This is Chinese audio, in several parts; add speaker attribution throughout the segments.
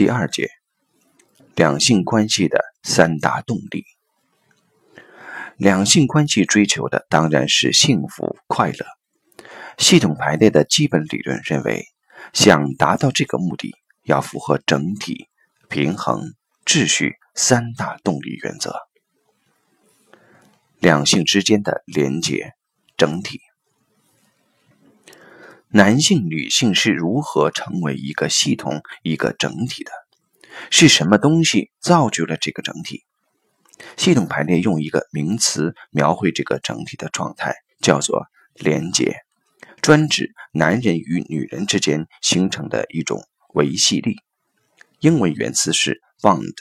Speaker 1: 第二节，两性关系的三大动力。两性关系追求的当然是幸福快乐。系统排列的基本理论认为，想达到这个目的，要符合整体、平衡、秩序三大动力原则。两性之间的连结，整体。男性、女性是如何成为一个系统、一个整体的？是什么东西造就了这个整体？系统排列用一个名词描绘这个整体的状态，叫做连结，专指男人与女人之间形成的一种维系力。英文原词是 bond。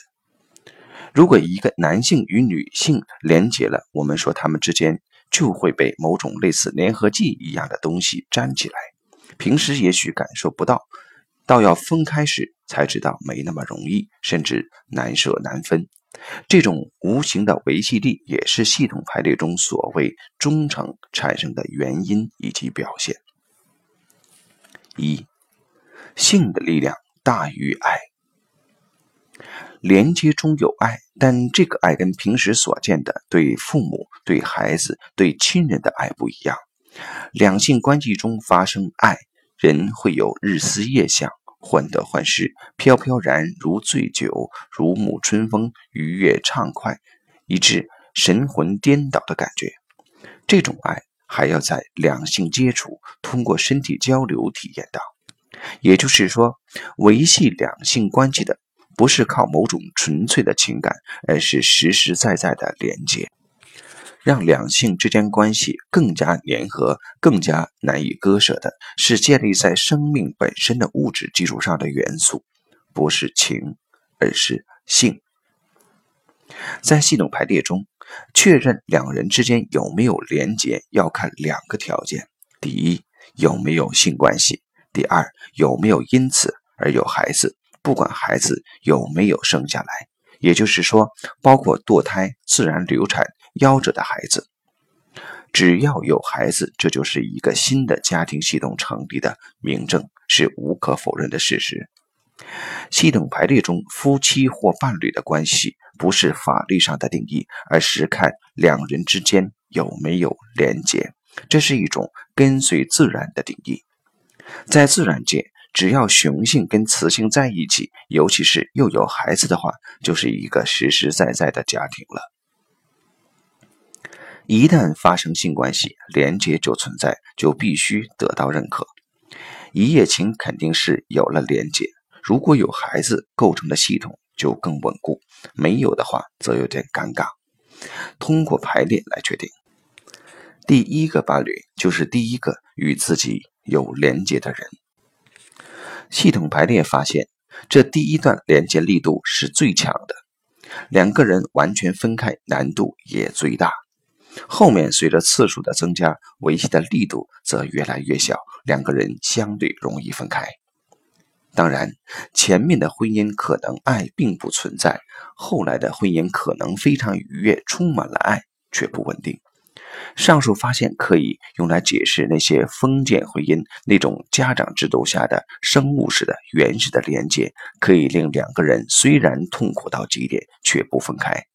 Speaker 1: 如果一个男性与女性连结了，我们说他们之间就会被某种类似粘合剂一样的东西粘起来。平时也许感受不到，到要分开时才知道没那么容易，甚至难舍难分。这种无形的维系力也是系统排列中所谓忠诚产生的原因以及表现。一，性的力量大于爱。连接中有爱，但这个爱跟平时所见的对父母、对孩子、对亲人的爱不一样。两性关系中发生爱，人会有日思夜想。患得患失，飘飘然如醉酒，如沐春风，愉悦畅快，以致神魂颠倒的感觉。这种爱还要在两性接触、通过身体交流体验到。也就是说，维系两性关系的不是靠某种纯粹的情感，而是实实在在的连接。让两性之间关系更加粘合、更加难以割舍的，是建立在生命本身的物质基础上的元素，不是情，而是性。在系统排列中，确认两人之间有没有连结，要看两个条件：第一，有没有性关系；第二，有没有因此而有孩子，不管孩子有没有生下来，也就是说，包括堕胎、自然流产。夭折的孩子，只要有孩子，这就是一个新的家庭系统成立的明证，是无可否认的事实。系统排列中，夫妻或伴侣的关系不是法律上的定义，而是看两人之间有没有连结。这是一种跟随自然的定义。在自然界，只要雄性跟雌性在一起，尤其是又有孩子的话，就是一个实实在在的家庭了。一旦发生性关系，连接就存在，就必须得到认可。一夜情肯定是有了连接，如果有孩子构成的系统就更稳固，没有的话则有点尴尬。通过排列来确定，第一个伴侣就是第一个与自己有连接的人。系统排列发现，这第一段连接力度是最强的，两个人完全分开难度也最大。后面随着次数的增加，维系的力度则越来越小，两个人相对容易分开。当然，前面的婚姻可能爱并不存在，后来的婚姻可能非常愉悦，充满了爱，却不稳定。上述发现可以用来解释那些封建婚姻那种家长制度下的生物式的原始的连接，可以令两个人虽然痛苦到极点，却不分开。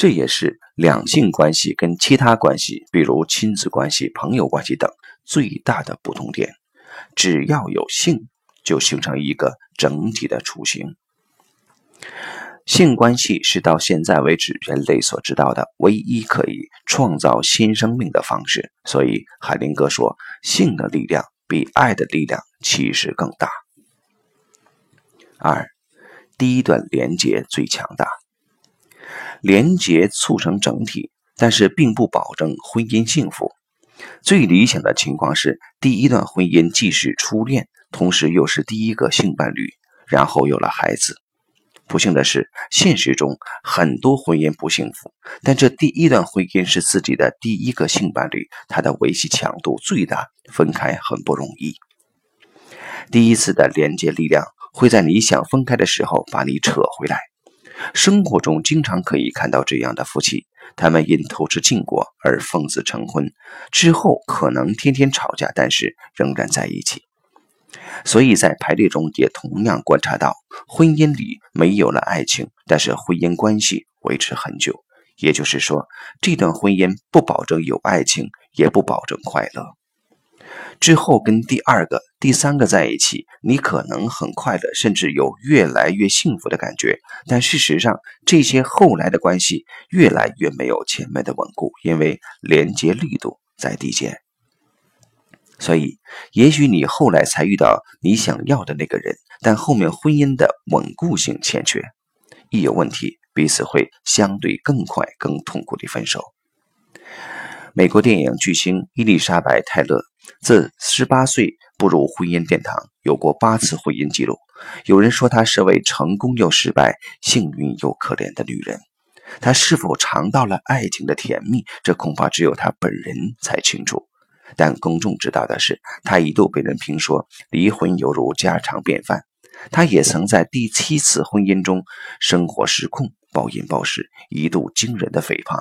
Speaker 1: 这也是两性关系跟其他关系，比如亲子关系、朋友关系等最大的不同点。只要有性，就形成一个整体的雏形。性关系是到现在为止人类所知道的唯一可以创造新生命的方式。所以海灵格说，性的力量比爱的力量其实更大。二，第一段连接最强大。连结促成整体，但是并不保证婚姻幸福。最理想的情况是，第一段婚姻既是初恋，同时又是第一个性伴侣，然后有了孩子。不幸的是，现实中很多婚姻不幸福。但这第一段婚姻是自己的第一个性伴侣，他的维系强度最大，分开很不容易。第一次的连接力量会在你想分开的时候把你扯回来。生活中经常可以看到这样的夫妻，他们因偷吃禁果而奉子成婚，之后可能天天吵架，但是仍然在一起。所以在排列中也同样观察到，婚姻里没有了爱情，但是婚姻关系维持很久。也就是说，这段婚姻不保证有爱情，也不保证快乐。之后跟第二个、第三个在一起，你可能很快乐，甚至有越来越幸福的感觉。但事实上，这些后来的关系越来越没有前面的稳固，因为连接力度在递减。所以，也许你后来才遇到你想要的那个人，但后面婚姻的稳固性欠缺，一有问题，彼此会相对更快、更痛苦的分手。美国电影巨星伊丽莎白·泰勒自十八岁步入婚姻殿堂，有过八次婚姻记录。有人说她是位成功又失败、幸运又可怜的女人。她是否尝到了爱情的甜蜜，这恐怕只有她本人才清楚。但公众知道的是，她一度被人评说离婚犹如家常便饭。她也曾在第七次婚姻中生活失控、暴饮暴食，一度惊人的肥胖。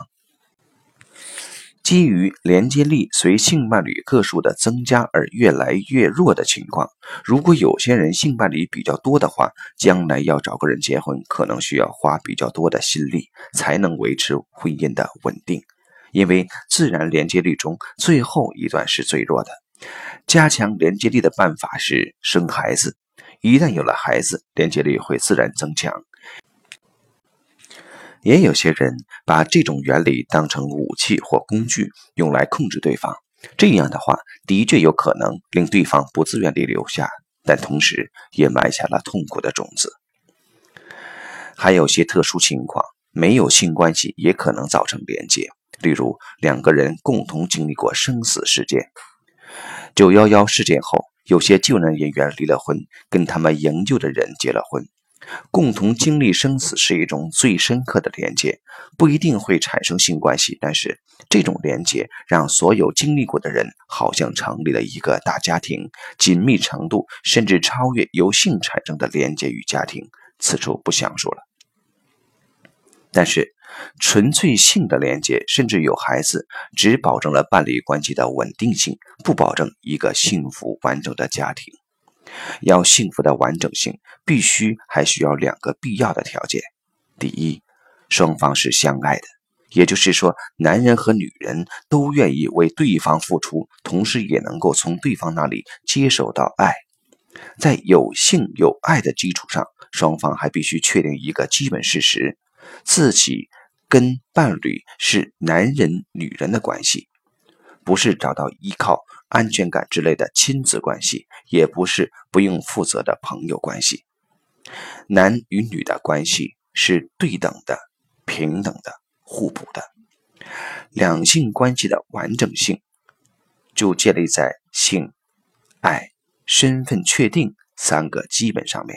Speaker 1: 基于连接力随性伴侣个数的增加而越来越弱的情况，如果有些人性伴侣比较多的话，将来要找个人结婚，可能需要花比较多的心力才能维持婚姻的稳定。因为自然连接力中最后一段是最弱的。加强连接力的办法是生孩子，一旦有了孩子，连接力会自然增强。也有些人把这种原理当成武器或工具，用来控制对方。这样的话，的确有可能令对方不自愿地留下，但同时也埋下了痛苦的种子。还有些特殊情况，没有性关系也可能造成连结，例如两个人共同经历过生死事件。九幺幺事件后，有些救难人员离了婚，跟他们营救的人结了婚。共同经历生死是一种最深刻的连接，不一定会产生性关系，但是这种连接让所有经历过的人好像成立了一个大家庭，紧密程度甚至超越由性产生的连接与家庭。此处不详述了。但是，纯粹性的连接，甚至有孩子，只保证了伴侣关系的稳定性，不保证一个幸福完整的家庭。要幸福的完整性，必须还需要两个必要的条件：第一，双方是相爱的，也就是说，男人和女人都愿意为对方付出，同时也能够从对方那里接受到爱。在有性有爱的基础上，双方还必须确定一个基本事实：自己跟伴侣是男人女人的关系，不是找到依靠。安全感之类的亲子关系，也不是不用负责的朋友关系。男与女的关系是对等的、平等的、互补的。两性关系的完整性，就建立在性、爱、身份确定三个基本上面。